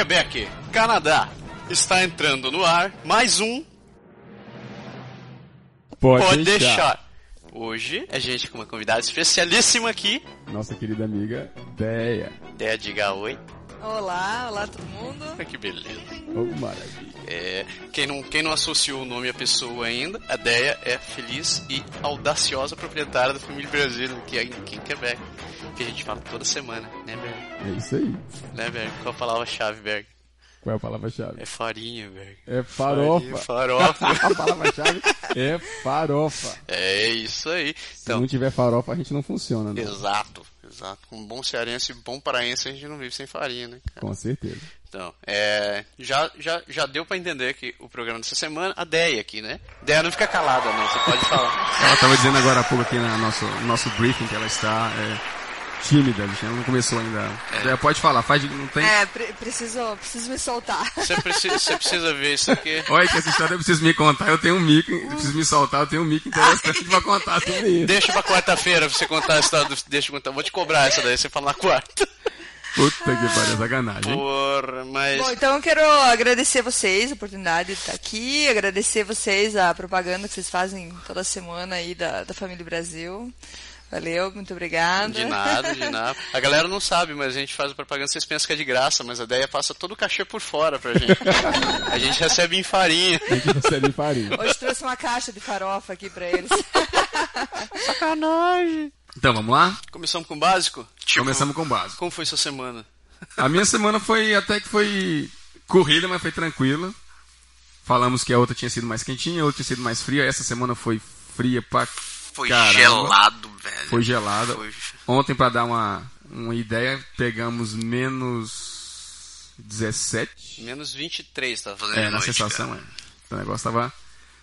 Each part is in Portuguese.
Quebec, Canadá. Está entrando no ar mais um Pode, Pode deixar. deixar. Hoje a gente com uma convidada especialíssima aqui. Nossa querida amiga Deia. Deia, diga oi. Olá, olá todo mundo. Que beleza. Oh, maravilha. É, quem, não, quem não associou o nome à pessoa ainda, a Deia é feliz e audaciosa proprietária da família Brasil, que é aqui em Quebec. Que a gente fala toda semana, né? É isso aí. Né, Berg? Qual a palavra-chave, Berg? Qual é a palavra-chave? É farinha, Berg. É farofa. Farinha, farofa. a palavra-chave é farofa. é isso aí. Se Então, não tiver farofa, a gente não funciona, né? exato, exato. Com um bom cearense e bom paraense, a gente não vive sem farinha, né, cara? Com certeza. Então, é, já, já, já deu pra entender que o programa dessa semana, a Deia aqui, né? Deia não fica calada, não, você pode falar. Ela estava dizendo agora há pouco aqui no nosso, no nosso briefing que ela está é, tímida, ela não começou ainda. É, pode falar, faz de, não tem. É, pre- preciso, preciso me soltar. Você precisa, você precisa ver isso aqui. Olha que essa história eu preciso me contar, eu tenho um mico, eu preciso me soltar, eu tenho um mico interessante pra contar sobre isso. Deixa pra quarta-feira pra você contar a história do. Deixa eu contar. Vou te cobrar essa daí, você fala na quarta. Puta que pariu, sacanagem. Porra, mas. Bom, então eu quero agradecer vocês a oportunidade de estar aqui, agradecer vocês a propaganda que vocês fazem toda semana aí da, da Família Brasil. Valeu, muito obrigada. De nada, de nada. A galera não sabe, mas a gente faz propaganda, vocês pensam que é de graça, mas a Deia passa todo o cachê por fora pra gente. A gente recebe em farinha. A gente recebe farinha. Hoje trouxe uma caixa de farofa aqui pra eles. Sacanagem. Então vamos lá? Começamos com o básico? Tipo, Começamos com o básico. Como foi sua semana? A minha semana foi até que foi corrida, mas foi tranquila. Falamos que a outra tinha sido mais quentinha, a outra tinha sido mais fria. Essa semana foi fria pra Foi caramba. gelado, velho. Foi gelada. Foi- Ontem, pra dar uma, uma ideia, pegamos menos 17. Menos 23 tava fazendo É, na noite, sensação, cara. é. O negócio tava,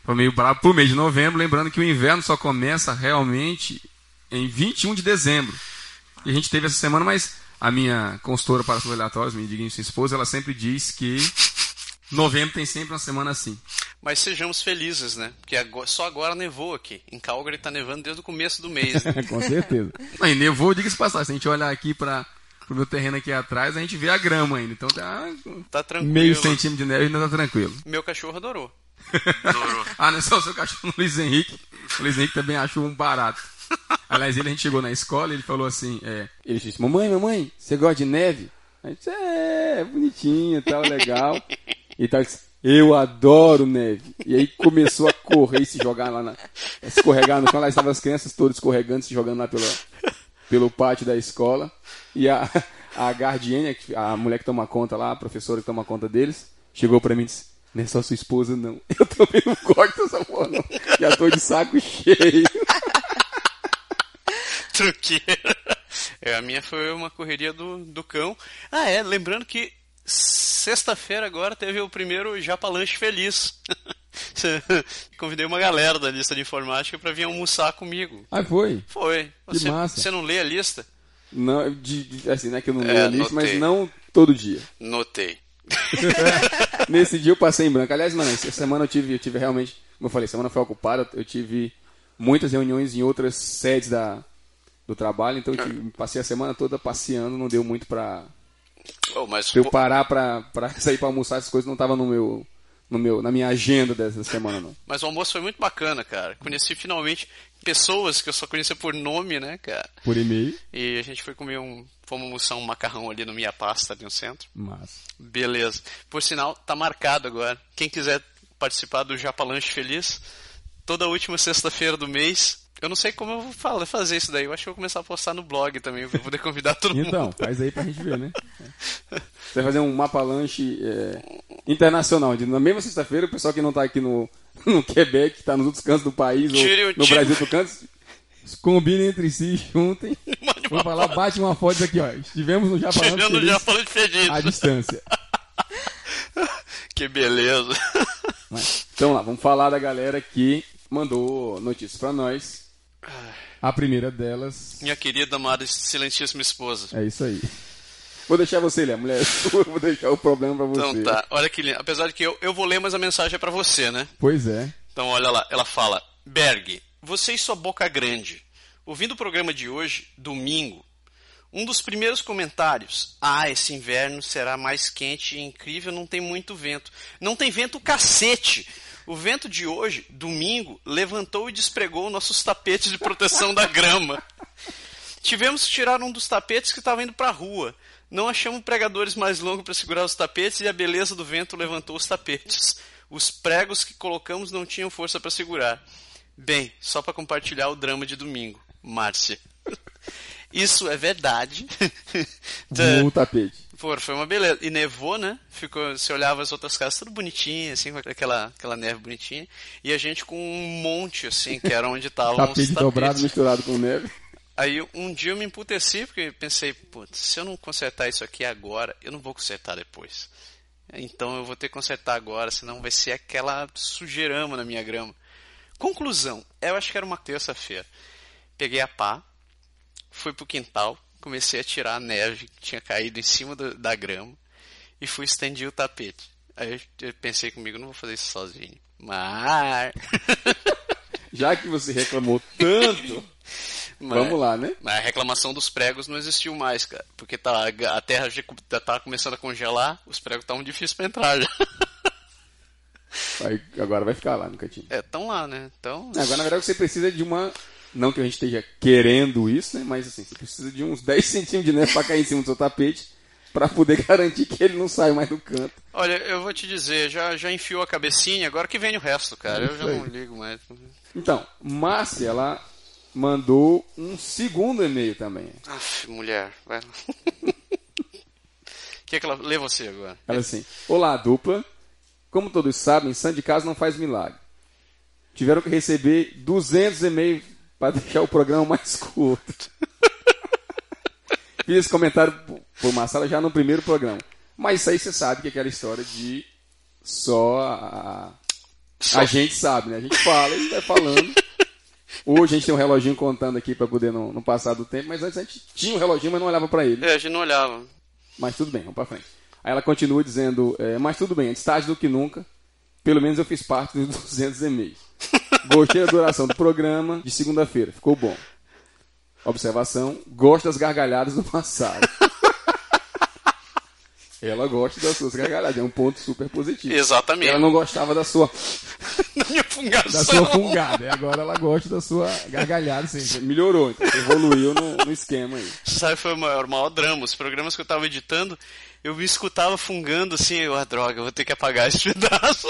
tava meio bravo pro mês de novembro. Lembrando que o inverno só começa realmente em 21 de dezembro. E a gente teve essa semana, mas a minha consultora para assuntos aleatórios, minha digníssima esposa, ela sempre diz que novembro tem sempre uma semana assim. Mas sejamos felizes, né? Porque agora- só agora nevou aqui. Em Calgary tá nevando desde o começo do mês. né? Com certeza. Aí nevou, diga-se de passagem. Se a gente olhar aqui para o meu terreno aqui atrás, a gente vê a grama ainda. Então tá Tá tranquilo. meio centímetro de neve e ainda tá tranquilo. Meu cachorro adorou. ah, não é só o seu cachorro Luiz Henrique. O Luiz Henrique também achou um barato. Aliás, ele, a gente chegou na escola e ele falou assim, é, Ele disse, mamãe, mamãe, você gosta de neve? A gente disse, é, bonitinho, tal, legal. E tal, ele disse, eu adoro neve. E aí começou a correr e se jogar lá na... Escorregar no chão, lá estavam as crianças todas escorregando, se jogando lá pelo, pelo pátio da escola. E a, a guardiana, que- a mulher que toma conta lá, a professora que toma conta deles, chegou pra mim e disse, não é só sua esposa não. Eu também não gosto dessa porra não. Já tô de saco cheio. Truqueira. É, a minha foi uma correria do, do cão. Ah, é, lembrando que sexta-feira agora teve o primeiro Japa Lanche Feliz. Convidei uma galera da lista de informática pra vir almoçar comigo. Ah, foi? Foi. Que Você, massa. você não lê a lista? Não, de, de- assim, não é que eu não É, leio a lista, mas notei. não todo dia. Notei. Nesse dia eu passei em branco. Aliás, mano, essa semana eu tive, eu tive realmente, como eu falei, semana foi ocupada, eu tive muitas reuniões em outras sedes da, do trabalho, então eu tive- passei a semana toda passeando, não deu muito pra, Oh, mas eu parar pra, pra sair pra almoçar, essas coisas não tava no meu, no meu, na minha agenda dessa semana, não. Mas o almoço foi muito bacana, cara. Conheci finalmente pessoas que eu só conhecia por nome, né, cara? Por e-mail, E a gente foi comer um. Fomos almoçar um macarrão ali no Minha Pasta, ali no centro. mas... Beleza. Por sinal, tá marcado agora. Quem quiser participar do Japa Lanche Feliz, toda última sexta-feira do mês. Eu não sei como eu vou fazer isso daí. Eu acho que eu vou começar a postar no blog também, pra poder convidar todo mundo. Então, faz aí pra gente ver, né? Você vai fazer um mapa lanche é, internacional. Na mesma sexta-feira, o pessoal que não tá aqui no, no Quebec, que tá nos outros cantos do país, Tire ou no tire- Brasil do canto, combinem entre si, juntem. Vamos falar, bate uma foto aqui, ó. Estivemos no Japão Tirando o feliz Japa Lanche Feliz. à distância. Que beleza. Mas, então lá, vamos falar da galera que mandou notícias pra nós. A primeira delas Minha querida, amada, excelentíssima esposa. é isso aí. Vou deixar você ler, a mulher é sua, vou deixar o problema pra você. Então tá, olha que lindo. Apesar de que eu, eu vou ler, mas a mensagem é pra você, né? Pois é. Então olha lá, ela fala: Berg, você e sua boca grande. Ouvindo o programa de hoje, domingo, Um dos primeiros comentários: Ah, esse inverno será mais quente e incrível, não tem muito vento. Não tem vento cacete! O vento de hoje, domingo, levantou e despregou nossos tapetes de proteção da grama. Tivemos que tirar um dos tapetes que estava indo para a rua. Não achamos pregadores mais longos para segurar os tapetes e a beleza do vento levantou os tapetes. Os pregos que colocamos não tinham força para segurar. Bem, só para compartilhar o drama de domingo. Márcia. Isso é verdade. No tapete. Pô, foi uma beleza. E nevou, né? Ficou, você olhava as outras casas tudo bonitinho, assim, com aquela, aquela neve bonitinha. E a gente com um monte, assim, que era onde estavam os Tapete tapetes. dobrado misturado com neve. Aí um dia eu me emputeci, porque pensei, putz, se eu não consertar isso aqui agora, eu não vou consertar depois. Então eu vou ter que consertar agora, senão vai ser aquela sujeirama na minha grama. Conclusão, eu acho que era uma terça-feira. Peguei a pá, fui pro quintal, comecei a tirar a neve que tinha caído em cima do- da grama e fui estender o tapete. Aí eu- pensei comigo, não vou fazer isso sozinho. Mas. Já que você reclamou tanto, mas- vamos lá, né? Mas a reclamação dos pregos não existiu mais, cara. Porque tá, a terra já tá começando a congelar, os pregos estavam difíceis pra entrar já. Vai- agora vai ficar lá no cantinho. É, tão lá, né? Então. Agora, na verdade, você precisa de uma. Não que a gente esteja querendo isso, né? Mas assim, você precisa de uns 10 centímetros de neve pra cair em cima do seu tapete pra poder garantir que ele não saia mais do canto. Olha, eu vou te dizer, já, já enfiou a cabecinha, agora que vem o resto, cara. Eu já não ligo mais. Então, Márcia, ela mandou um segundo e-mail também. Aff, mulher, vai lá. Quer que ela lê você agora? Ela assim: Olá, dupla. Como todos sabem, santo de casa não faz milagre. Tiveram que receber 200 e-mails para deixar o programa mais curto. Fiz esse comentário por- Marcela já no primeiro programa. Mas isso aí você sabe que é aquela história de só a, Só- a gente sabe, né? A gente fala e vai falando. Hoje a gente tem um reloginho contando aqui para poder não, não passar do tempo, mas antes a gente tinha um reloginho, mas não olhava para ele. É, a gente não olhava. Mas tudo bem, vamos pra frente. Aí ela continua dizendo, é, mas tudo bem, antes tarde do que nunca. Pelo menos eu fiz parte dos 200 e-mails. Gostei da duração do programa de segunda-feira, ficou bom. Observação, gosto das gargalhadas do Massaro. Ela gosta das suas gargalhadas, é um ponto super positivo. Exatamente. Ela não gostava da sua, Na minha fungação. da sua fungada, e agora ela gosta da sua gargalhada. Assim, melhorou, então evoluiu no, no esquema aí. Sabe, foi o maior, o maior drama. Os programas que eu tava editando, eu me escutava fungando assim, eu, ah, droga, eu vou ter que apagar esse pedaço.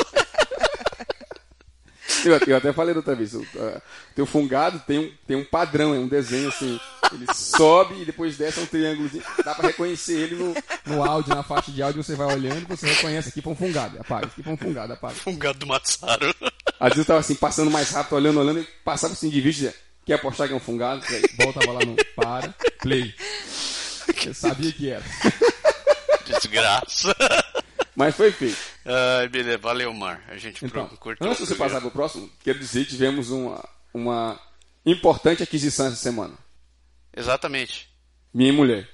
Eu, eu até falei da outra vez, o uh, teu fungado tem um, tem um padrão, é um desenho assim. Ele sobe e depois desce um triângulo. Dá pra reconhecer ele no, no áudio, na faixa de áudio, você vai olhando e você reconhece aqui foi um fungado, apaga, aqui foi um fungado, apaga. Fungado do Matsaro. Às vezes eu tava assim, passando mais rápido, olhando, olhando, e passava assim de dizia, quer apostar que é um fungado? Aí, voltava lá no para, play. Eu sabia que era. Desgraça. Mas foi feito. Ai, beleza, valeu, Mar. A gente Então, curtiu. antes de você o passar pro próximo, quero dizer que tivemos uma, uma importante aquisição essa semana. Exatamente. Minha mulher.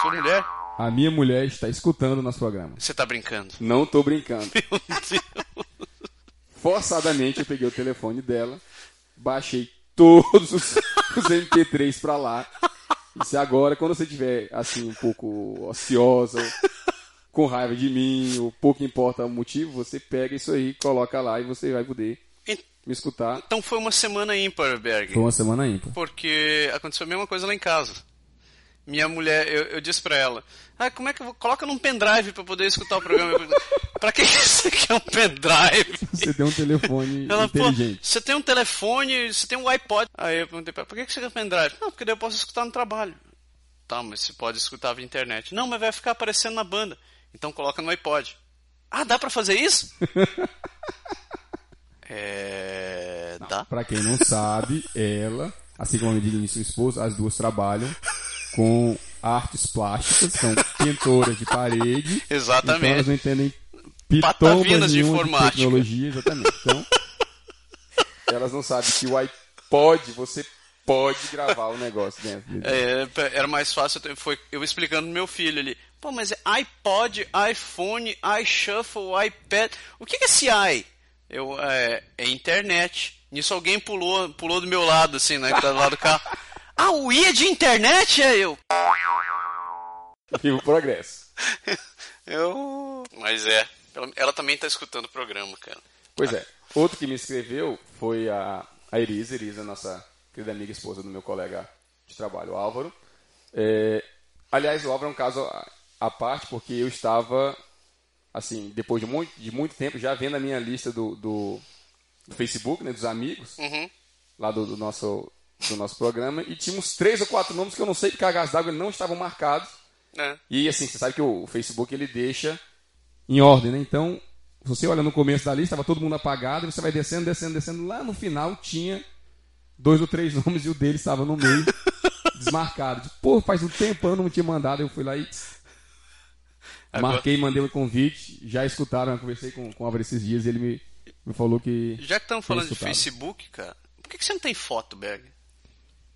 Sua mulher? A minha mulher está escutando o nosso programa. Você tá brincando. Não tô brincando. Meu Deus. Forçadamente eu peguei o telefone dela, baixei todos os, os MP3 pra lá. E se agora, quando você estiver assim, um pouco ociosa, com raiva de mim, ou pouco importa o motivo, você pega isso aí, coloca lá e você vai poder me escutar. Então foi uma semana ímpar, Berg. uma semana ímpar. Porque aconteceu a mesma coisa lá em casa. Minha mulher, eu, eu disse pra ela, ah, como é que eu vou... Coloca num pendrive pra poder escutar o programa. Pra que que você quer um pendrive? Você tem um telefone Ela, inteligente. você tem um telefone, você tem um iPod. Aí eu perguntei pra ela, por que que você quer pendrive? Não, porque daí eu posso escutar no trabalho. Tá, mas você pode escutar via internet. Não, mas vai ficar aparecendo na banda. Então coloca no iPod. Ah, dá pra fazer isso? é... Dá? Pra quem não sabe, ela, assim como a Medina e sua esposa, as duas trabalham com artes plásticas, são pintoras de parede. Exatamente. Então elas não entendem pitombas de nenhuma de informática. tecnologia, exatamente. Então, elas não sabem que o iPod, você pode gravar o negócio dentro. dele. É, era mais fácil, eu- foi eu explicando pro meu filho ali. Pô, mas é iPod, iPhone, iShuffle, iPad. O que é esse i? Eu, é, é internet. Nisso alguém pulou, pulou do meu lado, assim, né? Que tá do lado do carro. Ah, o i é de internet? É eu. Viva o progresso. Eu. Mas é. Ela, ela também tá escutando o programa, cara. Pois é. Outro que me escreveu foi a, a Elisa. Elisa, nossa querida amiga esposa do meu colega de trabalho, Álvaro. É, aliás, o Álvaro é um caso à- parte, porque eu estava, assim, depois de muito, de muito tempo, já vendo a minha lista do, do, do Facebook, né, dos amigos, Uhum. lá do, do nosso, do nosso programa, e tinha uns três ou quatro nomes que eu não sei porque a gás d'água não estavam marcados. É. E assim, você sabe que o Facebook ele deixa em ordem, né? Então, se você olha no começo da lista, estava todo mundo apagado, e você vai descendo, descendo, descendo. Lá no final tinha dois ou três nomes e o dele estava no meio, desmarcado. Pô, faz um tempão não tinha mandado, eu fui lá e Agora- marquei, mandei um convite. Já escutaram, eu conversei com, com o Álvaro esses dias e ele me, me falou que. Já que estamos falando de. Facebook, cara, por que, que você não tem foto, Berg?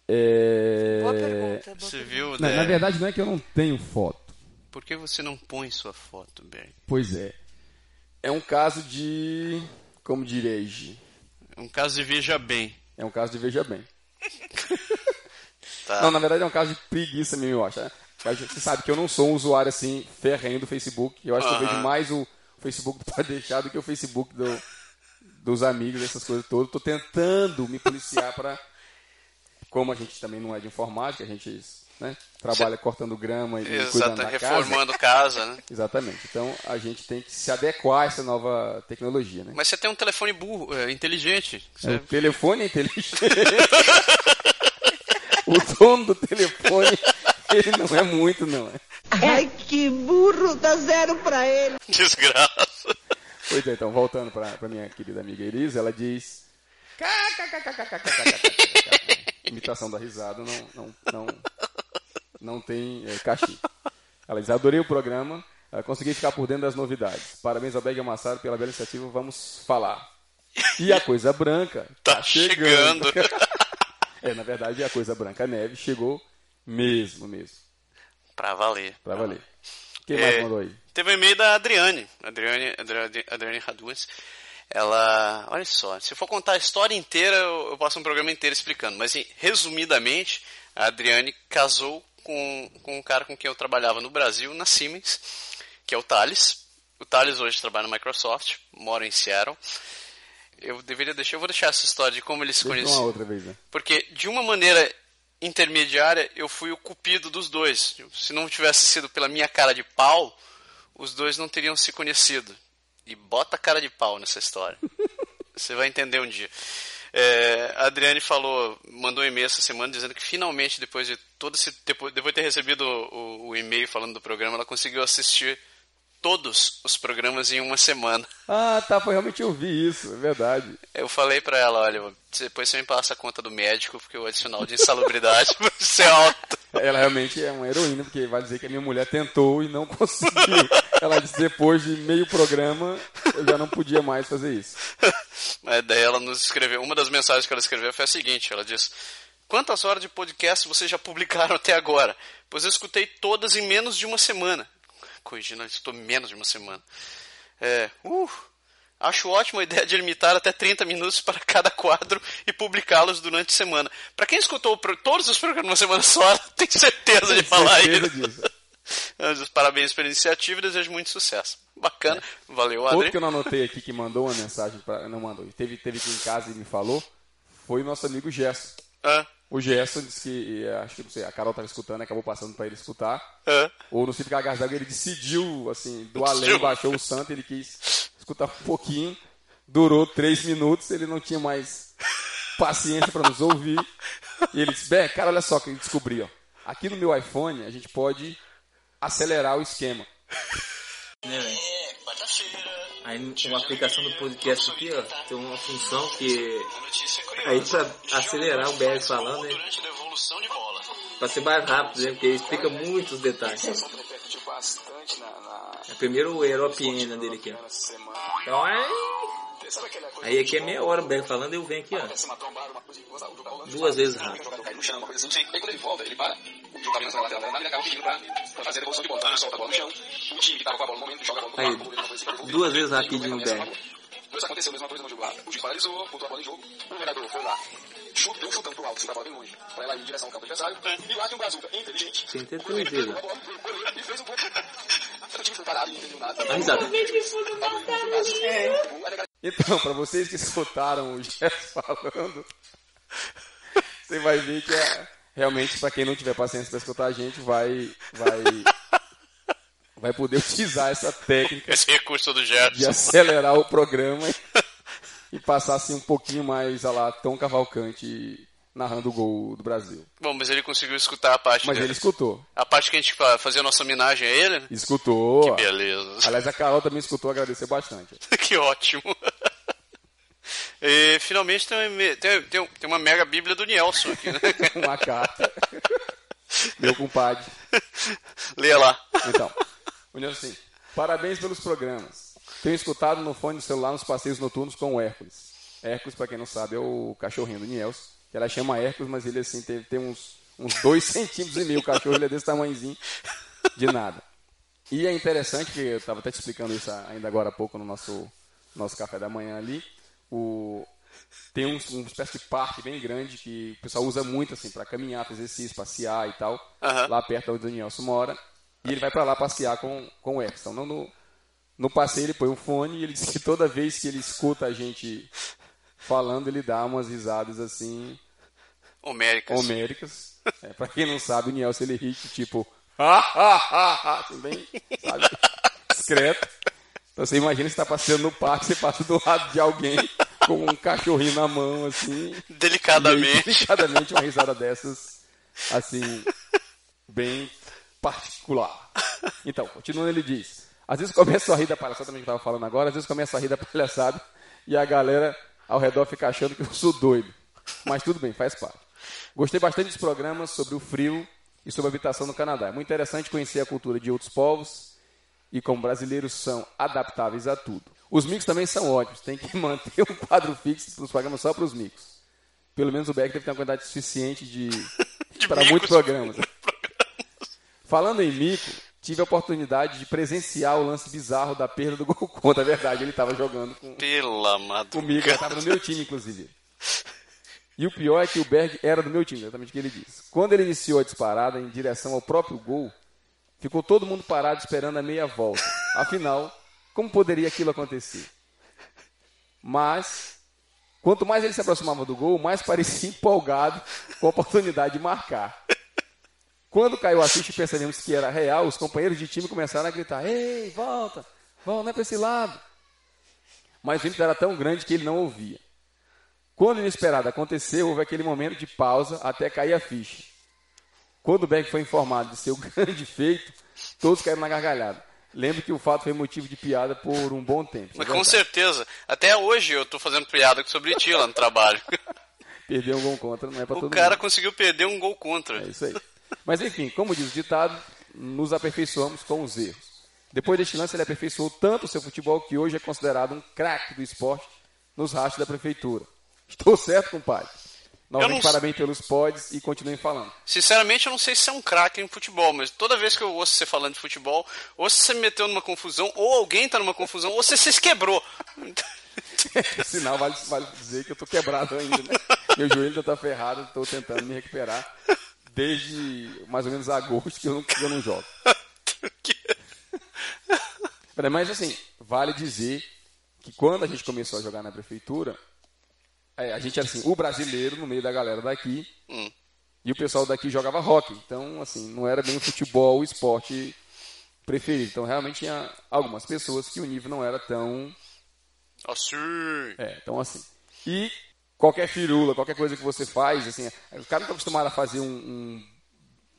É... Boa pergunta. Boa Você pergunta. viu, Na, né? na verdade, não é que eu não tenho foto. Por que você não põe sua foto, Berg? Pois é. É um caso de. Como direi? É um caso de veja bem. É um caso de veja bem. Tá. Não, na verdade é um caso de preguiça mesmo, eu acho. né? Mas Você sabe que eu não sou um usuário assim, ferrenho do Facebook. Eu acho que eu vejo mais o Facebook do Pode Deixar do que o Facebook do- dos amigos, essas coisas todas. Tô tentando me policiar para. Como a gente também não é de informática, a gente né, trabalha cortando grama e cuidando Exato, da casa. reformando casa, né? Exatamente. Então a gente tem que se adequar a essa nova tecnologia, né? Mas você tem um telefone burro, é, inteligente. É, Você- O telefone é inteligente. o dono do telefone, ele não é muito, não. é? Ai, que burro, dá zero pra ele. Desgraça. Pois é, então, voltando para pra minha querida amiga Elisa, ela diz. Imitação da risada não, não, não, não tem é, cachê. Ela diz: Adorei o programa, eh, consegui ficar por dentro das novidades. Parabéns ao Beg Amassado pela bela iniciativa, vamos falar. E a coisa branca Tá chegando. é, na verdade, a coisa branca neve chegou mesmo, mesmo. Pra valer. Pra valer. Quem mais É, mandou aí? Teve um e-mail da Adriane, Adriane, Adriane, Adriane Raduns. Ela, olha só, se eu for contar a história inteira, eu, eu passo um programa inteiro explicando. Mas, resumidamente, a Adriane casou com, com um cara com quem eu trabalhava no Brasil, na Siemens, que é o Thales. O Thales hoje trabalha na Microsoft, mora em Seattle. Eu deveria deixar, eu vou deixar essa história de como eles se conheciam. outra vez, né? Porque, de uma maneira intermediária, eu fui o cupido dos dois. Se não tivesse sido pela minha cara de pau, os dois não teriam se conhecido. E bota a cara de pau nessa história. Você vai entender um dia. É, a Adriane falou, mandou um e-mail essa semana dizendo que finalmente, depois de todo esse. Depois, depois de ter recebido o, o e-mail falando do programa, ela conseguiu assistir todos os programas em uma semana. Ah, tá, foi realmente eu vi isso, é verdade. Eu falei pra ela, olha, depois você me passa a conta do médico, porque o adicional de insalubridade vai ser alto. Ela realmente é uma heroína, porque vai dizer que a minha mulher tentou e não conseguiu. Ela disse depois de meio programa, eu já não podia mais fazer isso. Mas daí ela nos escreveu, uma das mensagens que ela escreveu foi a seguinte, ela diz, quantas horas de podcast vocês já publicaram até agora? Pois eu escutei todas em menos de uma semana. Corrigindo, eu estou menos de uma semana. É, uh, acho ótima a ideia de limitar até 30 minutos para cada quadro e publicá-los durante a semana. Para quem escutou todos os programas uma semana só, ela tem certeza de falar Certeza isso. disso. Digo, Parabéns pela iniciativa e desejo muito sucesso. Bacana. Valeu, Outro Adri. que eu não anotei aqui que mandou uma mensagem, pra, não mandou, teve, teve aqui em casa e me falou, foi o nosso amigo Gerson. Ah, O Gerson disse que, eh, acho que não sei, a Carol estava escutando, acabou passando para ele escutar. ah. Ou no Cívico Gargás d'Água ele decidiu, assim, do além, baixou o santo, ele quis escutar um pouquinho. Durou três minutos, ele não tinha mais paciência para nos ouvir. E ele disse, Bé, cara, olha só o que eu descobri, ó. Aqui no meu iPhone a gente pode acelerar o esquema. né, velho? Aí uma aplicação do podcast aqui, ó, tem uma função que aí pra acelerar o BR falando, né? Pra ser mais rápido, né? Porque explica muitos detalhes. É primeiro o Europeana dele aqui. Então aí. Aí aqui é meia hora o BR falando, eu venho aqui, ó. Duas vezes rápido. Aí, duas vezes rapidinho o BR. Isso aconteceu a mesma coisa no jogo. O paralisou, botou a bola em jogo, o jogador foi lá, chute, deu um chutão pro alto, a bola bem longe, em direção ao campo adversário, e lá tem um inteligente, ó. a bola, goleiro e fez pouco. Eu tive parado e não entendeu nada. A risada. Então, para vocês que escutaram o Jeff falando, você vai ver que é, realmente, para quem não tiver paciência para escutar a gente, vai, vai, vai poder utilizar essa técnica Esse recurso do de Gerson. acelerar o programa e passar assim um pouquinho mais a lá Tom Cavalcante narrando o gol do Brasil. Bom, mas ele conseguiu escutar a parte Mas dele. ele escutou. A parte que a gente fa- fazia a nossa homenagem a ele, né? Escutou. Beleza. Aliás, a Carol também escutou, agradeceu bastante. que ótimo. E finalmente tem, uma- tem, tem, tem uma mega bíblia do Nelson aqui, né? Uma carta. Meu compadre. Leia lá. Então, o Nelson assim, parabéns pelos programas. Tenho escutado no fone do celular nos passeios noturnos com o Hércules. Hércules, pra quem não sabe, é o cachorrinho do Nielson. Que ela chama Hércules, mas ele assim teve, tem uns, uns dois centímetros e meio. O cachorro ele é desse tamanhozinho, de nada. E é interessante, que eu estava até te explicando isso ainda agora há pouco no nosso, nosso café da manhã ali. O, tem um, uma espécie de parque bem grande que o pessoal usa muito assim para caminhar, fazer exercício, passear e tal. Aham. Lá perto onde o Danielson mora. E ele vai para lá passear com, com o Epson. Então, no, no passeio ele põe um fone e ele diz que toda vez que ele escuta a gente falando, ele dá umas risadas assim, Homéricas. homéricas. É, para quem não sabe, o Nielsen ele ri tipo, ha, ha, ha, ha, bem, sabe, discreto. Então você imagina você está passeando no parque, você passa do lado de alguém com um cachorrinho na mão, assim. E aí, Delicadamente. delicadamente, uma risada dessas, assim, bem particular. Então, continuando, ele diz: às vezes começa a rir da palhaçada, também que eu estava falando agora, às vezes começa a rir da palhaçada e a galera ao redor fica achando que eu sou doido. Mas tudo bem, faz parte. Gostei bastante dos programas sobre o frio e sobre a habitação no Canadá. É muito interessante conhecer a cultura de outros povos e como brasileiros são adaptáveis a tudo. Os micos também são ótimos, tem que manter um quadro fixo para os programas só para os micos. Pelo menos o Beck deve ter uma quantidade suficiente de, para micos. muitos programas. Falando em mico, tive a oportunidade de presenciar o lance bizarro da perda do gol contra. É verdade, ele estava jogando com, Pela madrugada. comigo, ele estava no meu time, inclusive. E o pior é que o Berg era do meu time, exatamente o que ele disse. Quando ele iniciou a disparada em direção ao próprio gol, ficou todo mundo parado esperando a meia volta. Afinal, como poderia aquilo acontecer? Mas, quanto mais ele se aproximava do gol, mais parecia empolgado com a oportunidade de marcar. Quando caiu a ficha e percebemos que era real, os companheiros de time começaram a gritar: Ei, volta, volta, não é para esse lado. Mas o ímpeto era tão grande que ele não ouvia. Quando o inesperado aconteceu, houve aquele momento de pausa até cair a ficha. Quando o Beck foi informado de seu grande feito, todos caíram na gargalhada. Lembro que o fato foi motivo de piada por um bom tempo. Mas é com certeza. Até hoje eu tô fazendo piada sobre ti lá no trabalho. Perder um gol contra não é para O todo cara mundo. conseguiu perder um gol contra. É isso aí. Mas enfim, como diz o ditado, nos aperfeiçoamos com os erros. Depois deste lance, ele aperfeiçoou tanto o seu futebol que hoje é considerado um craque do esporte nos rastros da prefeitura. Estou certo, compadre? Novamente, não- parabéns pelos pods e continuem falando. Sinceramente, eu não sei se você é um craque em futebol, mas toda vez que eu ouço você falando de futebol, ou você me meteu numa confusão, ou alguém tá numa confusão, ou você se quebrou. Sinal, vale, vale dizer que eu tô quebrado ainda, né? Meu joelho já tá ferrado, estou tentando me recuperar desde mais ou menos agosto que eu não, que eu não jogo. Mas assim, vale dizer que quando a gente começou a jogar na prefeitura, é, a gente era assim, o brasileiro no meio da galera daqui, Hum. e o pessoal daqui jogava rock. Então, assim, não era bem o futebol o esporte preferido. Então, realmente tinha algumas pessoas que o nível não era tão Assim. é, então assim. E qualquer firula, qualquer coisa que você faz, assim, o cara não está acostumado a fazer um, um,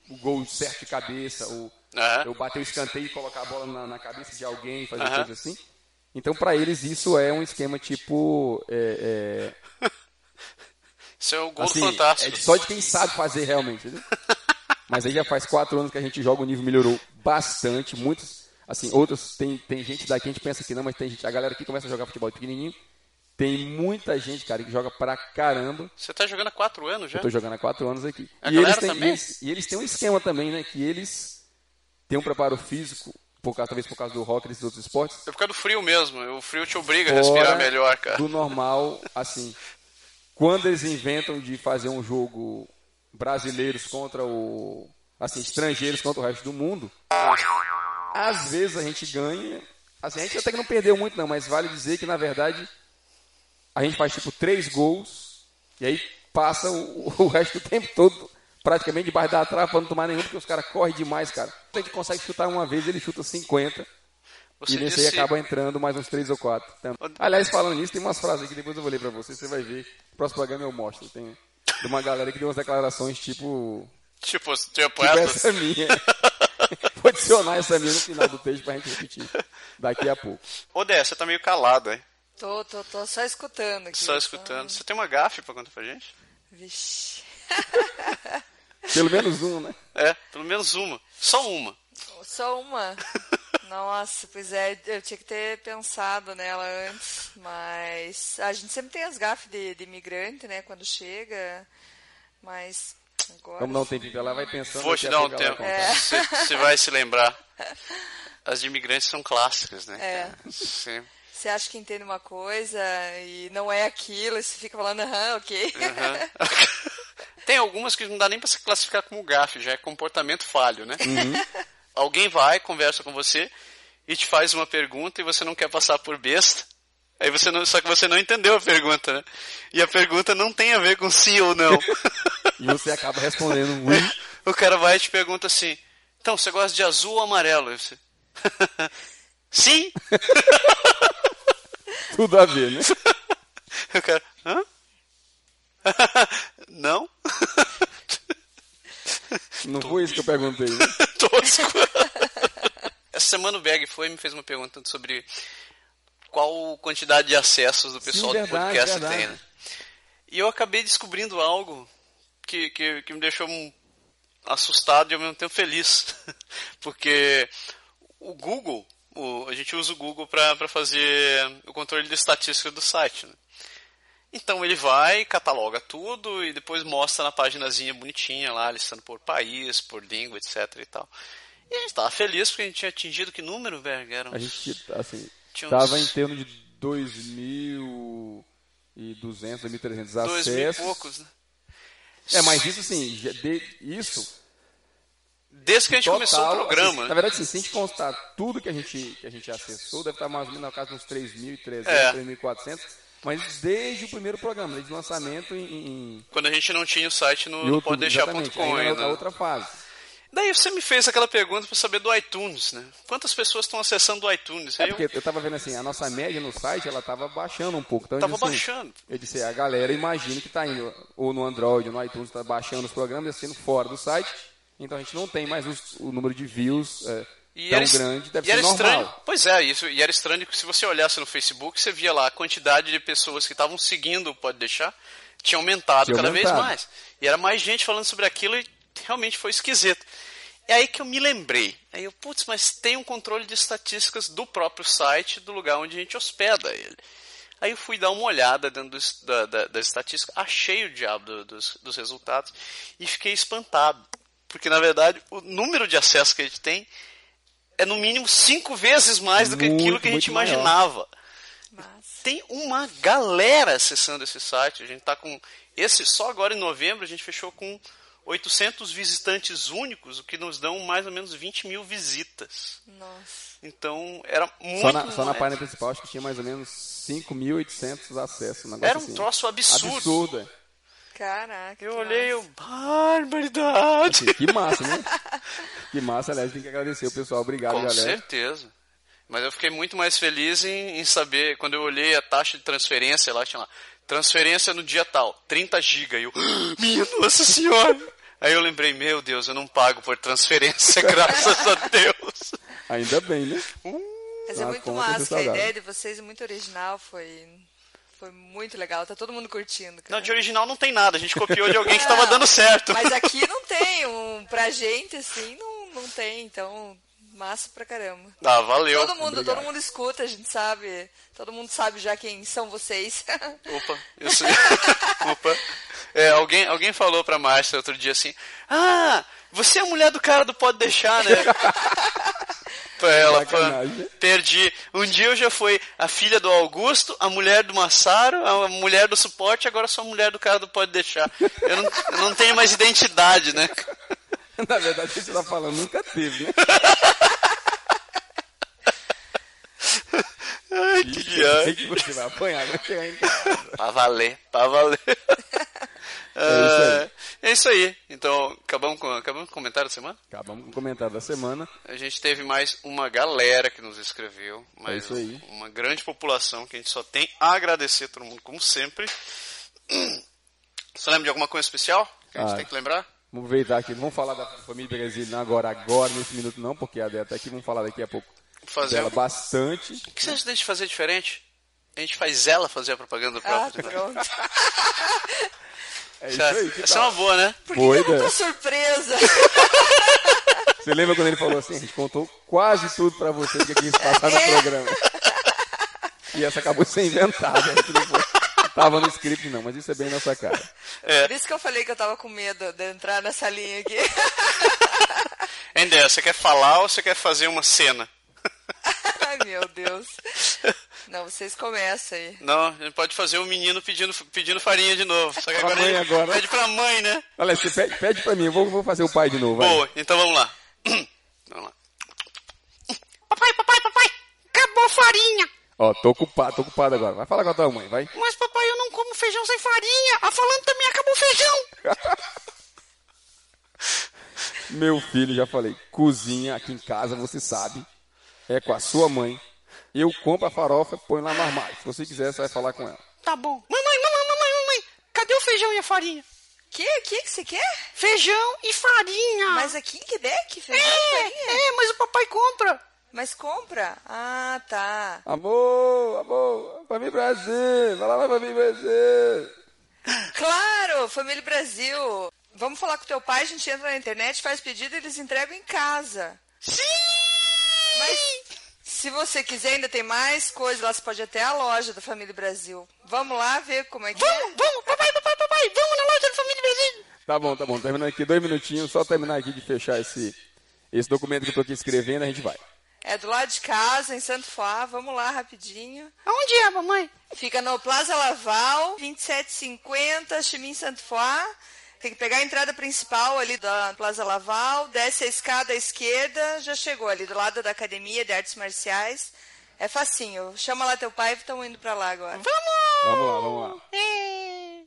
um gol certo de cabeça, ou Aham. eu bater o escanteio e colocar a bola na, na cabeça de alguém, fazer Aham. coisa assim. Então, para eles, isso é um esquema tipo. É, Isso é o é, gol assim, fantástico. é só de quem sabe fazer realmente. entendeu? Mas aí já faz quatro anos que a gente joga, o nível melhorou bastante. Muitos, assim, outros, tem, tem gente daqui, a gente pensa que não, mas tem gente, a galera que começa a jogar futebol pequenininho. Tem muita gente, cara, que joga pra caramba. Você tá jogando há quatro anos já? Eu tô jogando há quatro anos aqui. A e, galera eles têm, também? e, eles, e eles têm um esquema também, né? Que eles têm um preparo físico, por causa, talvez por causa do rock e desses outros esportes, É por causa do frio mesmo. O frio te obriga a respirar melhor, cara. do normal, assim. Quando eles inventam de fazer um jogo brasileiros contra o assim, estrangeiros contra o resto do mundo, às vezes a gente ganha. Assim, a gente até que não perdeu muito, não, mas vale dizer que, na verdade, a gente faz tipo três gols e aí passa o, o resto do tempo todo praticamente debaixo da trave para não tomar nenhum, porque os caras correm demais, cara. A gente consegue chutar uma vez, ele chuta 50. Você e nesse disse- aí acaba entrando mais uns três ou quatro. Então, aliás, falando nisso, tem umas frases que depois eu vou ler pra você, você vai ver. No próximo programa eu mostro. Tem de uma galera que deu umas declarações tipo. Tipo, tipo essa minha. Vou adicionar essa minha no final do texto pra gente repetir daqui a pouco. Ô, Dé, você tá meio calado, hein? Tô, tô, tô só escutando aqui. Só escutando. Você tem uma gafe pra contar pra gente? Vixe. Pelo menos um, né? É, pelo menos uma. Só uma. Só uma. Nossa, pois é, eu tinha que ter pensado nela antes, mas a gente sempre tem as gafes de, de imigrante, né, quando chega, mas agora... Vamos dar um tempinho pra ela, vai pensando. Vou te dar um tempo. Você você vai se lembrar. As de imigrantes são clássicas, né? É. cara? Você acha que entende uma coisa e não é aquilo, e você fica falando, aham, ok. Aham. Tem algumas que não dá nem pra se classificar como gafe, já é comportamento falho, né? Alguém vai, conversa com você e te faz uma pergunta e você não quer passar por besta. Aí você não, só que você não entendeu a pergunta, né? E a pergunta não tem a ver com sim ou não. E você acaba respondendo ui. o cara vai e te pergunta assim: "Então, você gosta de azul ou amarelo?" Você Sim. Tudo a ver, né? O cara: "Hã?" Não? Não foi isso que eu perguntei, né? tosco. Essa semana o Berg foi e me fez uma pergunta sobre qual quantidade de acessos do pessoal verdade, do podcast verdade. tem, né? E eu acabei descobrindo algo que, que, que me deixou assustado e ao mesmo tempo feliz. Porque o Google, o- a gente usa o Google para fazer o controle de estatística do site, né? Então ele vai, cataloga tudo e depois mostra na paginazinha bonitinha lá, listando por país, por língua, etc e tal. E a gente tava feliz porque a gente tinha atingido que número, Berg? Eram A gente, assim, Tinha uns- em torno de 2.200, 2.300 dois mil e acessos. poucos, né? É, mas isso assim, de, isso Desde que a gente total, começou o assim, programa, na né? verdade, assim, se a gente constar tudo que a gente, que a gente acessou, deve estar mais ou menos na casa de uns 3.300, É. 3.400, mas desde o primeiro programa, desde o lançamento em, em Quando a gente não tinha o site no, no YouTube, exatamente, poddeixar.com ainda na- na outra fase. Daí você me fez aquela pergunta para saber do iTunes, né? Quantas pessoas estão acessando o iTunes? É eu- porque eu tava vendo assim, a nossa média no site, ela tava baixando um pouco. Então, eu Tava assim, baixando. Eu disse, a galera imagina que tá indo ou no Android ou no iTunes, tá baixando os programas e assistindo fora do site. Então a gente não tem mais os- o número de views é, tão era, grande, deve e ser era normal. estranho. Pois é, isso, e era estranho que se você olhasse no Facebook, você via lá a quantidade de pessoas que estavam seguindo o Pode Deixar tinha aumentado Tinha cada aumentado. vez mais. E era mais gente falando sobre aquilo e realmente foi esquisito. É aí que eu me lembrei. Aí eu, putz, mas tem um controle de estatísticas do próprio site, do lugar onde a gente hospeda ele. Aí eu fui dar uma olhada dentro dos- da, da, das estatísticas, achei o diabo do- dos, dos resultados e fiquei espantado. Porque, na verdade, o número de acessos que a gente tem é no mínimo cinco vezes mais do que Muito, aquilo que a gente imaginava. Mas, Tem uma galera acessando esse site. A gente tá com esse só agora em novembro a gente fechou com 800 visitantes únicos, o que nos dão mais ou menos 20 mil visitas. nossa. Então era muito Só na, só na página principal acho que tinha mais ou menos 5.800 acessos. Um negócio Era um assim. troço absurdo. Absurdo, é. Caraca. Eu olhei, eu, Assim, que massa, né? Que massa, aliás, tem que agradecer o pessoal. Obrigado, Com galera. certeza. Mas eu fiquei muito mais feliz em, em saber, quando eu olhei a taxa de transferência lá, tinha lá, transferência no dia tal, 30 GB. E eu, "Ah, minha nossa senhora! Aí eu lembrei, meu Deus, eu não pago por transferência, graças a Deus. Ainda bem, né? Mas é Ah, muito massa, a ideia de vocês é muito original, foi, foi muito legal. Tá todo mundo curtindo, cara. Não, de original não tem nada, a gente copiou de alguém que estava dando certo. Mas aqui não tem, um, pra gente assim, não, não tem, então massa pra caramba. Ah, valeu. Todo mundo, Obrigado. todo mundo escuta, a gente sabe, todo mundo sabe já quem são vocês. Opa, isso. Opa. É, alguém, alguém falou pra Márcia outro dia assim: Ah, você é a mulher do cara do Pode Deixar, né? Pra ela, Sacanagem. perdi. Um dia eu já fui a filha do Augusto, a mulher do Massaro, a mulher do suporte, agora sou a mulher do cara do Pode Deixar. Eu não, eu não tenho mais identidade, né? Na verdade, você tá falando nunca teve, né? Ai, que viagem. sei que você vai apanhar, vai chegar em casa. Pra valer, pra valer. É É isso aí. Então, acabamos com, acabamos com o comentário da semana? Acabamos com o comentário da semana. A gente teve mais uma galera que nos escreveu. É Mais isso aí. Uma grande população que a gente só tem a agradecer a todo mundo, como sempre. Você lembra de alguma coisa especial que a gente Ah. tem que lembrar? Vamos aproveitar aqui. Não vamos falar da família Brasil não agora, agora, nesse minuto não, porque a Débora tá aqui. Vamos falar daqui a pouco Fazer dela um- bastante. O que você acha da gente fazer diferente? A gente faz ela fazer a propaganda do Ah, próprio. pronto. É isso Essa, aí. que essa é uma boa, né? Por que Boa eu não ideia. tô surpresa? Você lembra quando ele falou assim? A gente contou quase tudo pra você que quis passar no É. programa. E essa acabou de ser inventada. né? Que não foi- não tava no script não, mas isso é bem nossa cara. Por isso que eu falei que eu tava com medo de entrar nessa linha aqui. Ender, você quer falar ou você quer fazer uma cena? Ai, meu Deus. Não, vocês começam aí. Não, a gente pode fazer o menino pedindo, pedindo farinha de novo. Só que Pra agora mãe agora. pede pra mãe, né? Olha, você pede, pede pra mim, eu vou, vou fazer o pai de novo. vai. Boa, então vamos lá. Vamos lá. Papai, papai, papai, acabou a farinha. Ó, tô ocupado, tô ocupado agora. Vai falar com a tua mãe, vai. Mas papai, eu não como feijão sem farinha. A falando também acabou o feijão. Meu filho, já falei, cozinha aqui em casa, você sabe, é com a sua mãe. Eu compro a farofa, põe lá no armário. Se você quiser, você vai falar com ela. Tá bom. Mamãe, mamãe, mamãe, mamãe. Cadê o feijão e a farinha? Que? Que que você quer? Feijão e farinha. Mas aqui em Quebec, feijão e é, farinha? é, mas o papai compra. Mas compra? Ah, tá. Amor, amor, família Brasil, vai lá, vai família Brasil. Claro, Família Brasil. Vamos falar com teu pai, a gente entra na internet, faz pedido e eles entregam em casa. Sim! Mas se você quiser, ainda tem mais coisas. Lá você pode ir até a loja da Família Brasil. Vamos lá ver como é que é. Vamos, vamos, papai, papai, papai, vamos na loja da Família Brasil. Tá bom, tá bom, terminando aqui dois minutinhos, só terminar aqui de fechar esse, esse documento que eu tô aqui escrevendo, a gente vai. É do lado de casa, em Santo Fá. Vamos lá rapidinho. Aonde é, mamãe? Fica no Plaza Laval, 2750, Chimim Santo Fá. Tem que pegar a entrada principal ali da Plaza Laval, desce a escada à esquerda, já chegou ali do lado da Academia de Artes Marciais. É facinho. Chama lá teu pai e estão indo pra lá agora. Vamos! Vamos lá, vamos lá.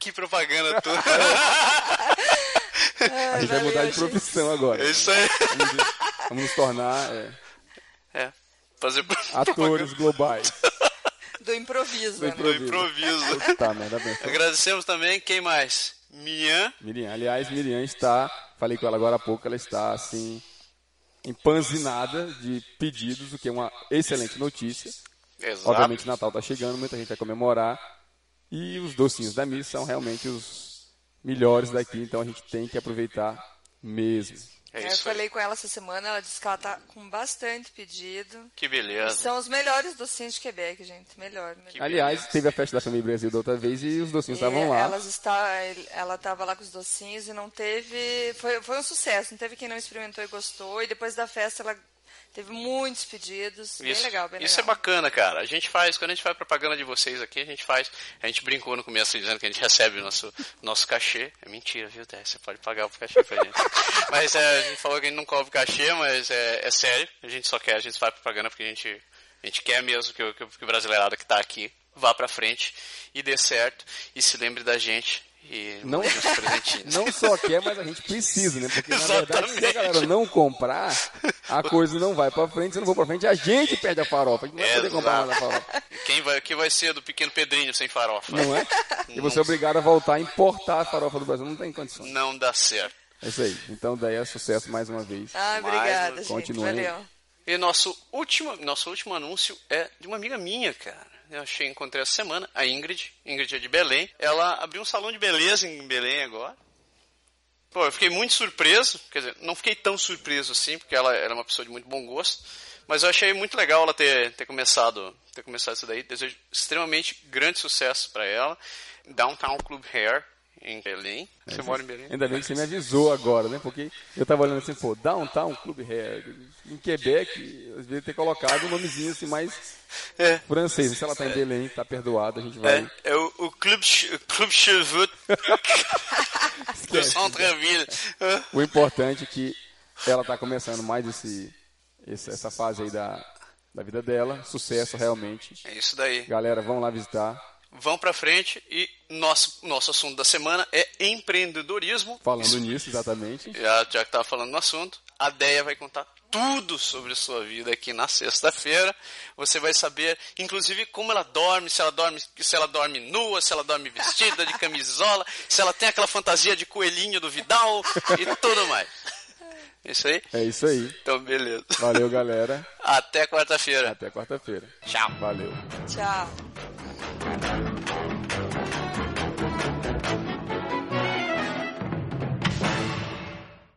Que propaganda toda. A gente vai mudar de profissão agora. É isso aí. Vamos, vamos nos tornar é, É, fazer atores globais. Do improviso, Do né? do improviso. Tá, merda bem. Agradecemos também, quem mais? Miriam. Miriam, aliás, Miriam está, falei com ela agora há pouco, ela está assim, empanzinada de pedidos, o que é uma excelente notícia. Exato. Obviamente Natal está chegando, muita gente vai comemorar. E os docinhos da missa são realmente os melhores daqui, então a gente tem que aproveitar mesmo. É eu aí. falei com ela essa semana, ela disse que ela tá com bastante pedido. Que beleza. São os melhores docinhos de Quebec, gente. Melhor, melhor. Aliás, teve a festa da Família Brasil da outra vez e os docinhos estavam lá. Elas está, ela estava lá com os docinhos e não teve. Foi, foi um sucesso, não teve quem não experimentou e gostou. E depois da festa ela teve muitos pedidos. Bem Isso, legal, bem isso é legal. bacana, cara. A gente faz, quando a gente faz propaganda de vocês aqui, a gente faz. A gente brincou no começo dizendo que a gente recebe o nosso, nosso cachê. É mentira, viu, Té? Você pode pagar o cachê pra gente. mas é, a gente falou que a gente não cobra cachê, mas é, é sério. A gente só quer, a gente faz propaganda porque a gente, a gente quer mesmo que, o- que, que o brasileirado que tá aqui vá pra frente e dê certo e se lembre da gente. E Não-. Não só quer, mas a gente precisa, né? Porque na verdade, se a Exatamente. galera não comprar, a coisa não vai pra frente, se não for pra frente, a gente perde a farofa. A gente não vai poder comprar mais a farofa. Quem vai, quem vai ser do pequeno Pedrinho sem farofa? Não é? E você é obrigado a voltar a importar a farofa do Brasil. Não tem condições. Não dá certo. É isso aí. Então daí é sucesso mais uma vez. Ah, obrigada, gente. Continue aí. Valeu. E nosso último, nosso último anúncio é de uma amiga minha, cara. Eu achei, encontrei essa semana, a Ingrid. Ingrid é de Belém. Ela abriu um salão de beleza em Belém agora. Pô, eu fiquei muito surpreso. Quer dizer, não fiquei tão surpreso assim, porque ela era uma pessoa de muito bom gosto. Mas eu achei muito legal ela ter, ter começado ter começado isso daí. Desejo extremamente grande sucesso para ela. Downtown Club Hair, em Belém. Você mora em Belém? Ainda bem que você me avisou agora, né? Porque eu tava olhando assim, pô, Downtown Club Hair. Em Quebec, eu devia ter colocado um nomezinho assim mais É. francês. Se ela tá em Belém, tá perdoada, a gente vai. É, é o, o Club, Club Cheveux Centre-ville. O importante é que ela tá começando mais esse, esse- essa fase aí da, da vida dela. Sucesso realmente. É isso daí. Galera, vão lá visitar. Vão pra frente e nosso, nosso assunto da semana é empreendedorismo. Falando nisso, exatamente. Já, já que tava falando no assunto, a Deia vai contar tudo sobre sua vida aqui na sexta-feira. Você vai saber, inclusive, como ela dorme, se ela dorme, se ela dorme nua, se ela dorme vestida de camisola, se ela tem aquela fantasia de coelhinho do Vidal e tudo mais. Isso aí? É isso aí. Então, beleza. Valeu, galera. Até quarta-feira. Até quarta-feira. Tchau. Valeu. Tchau.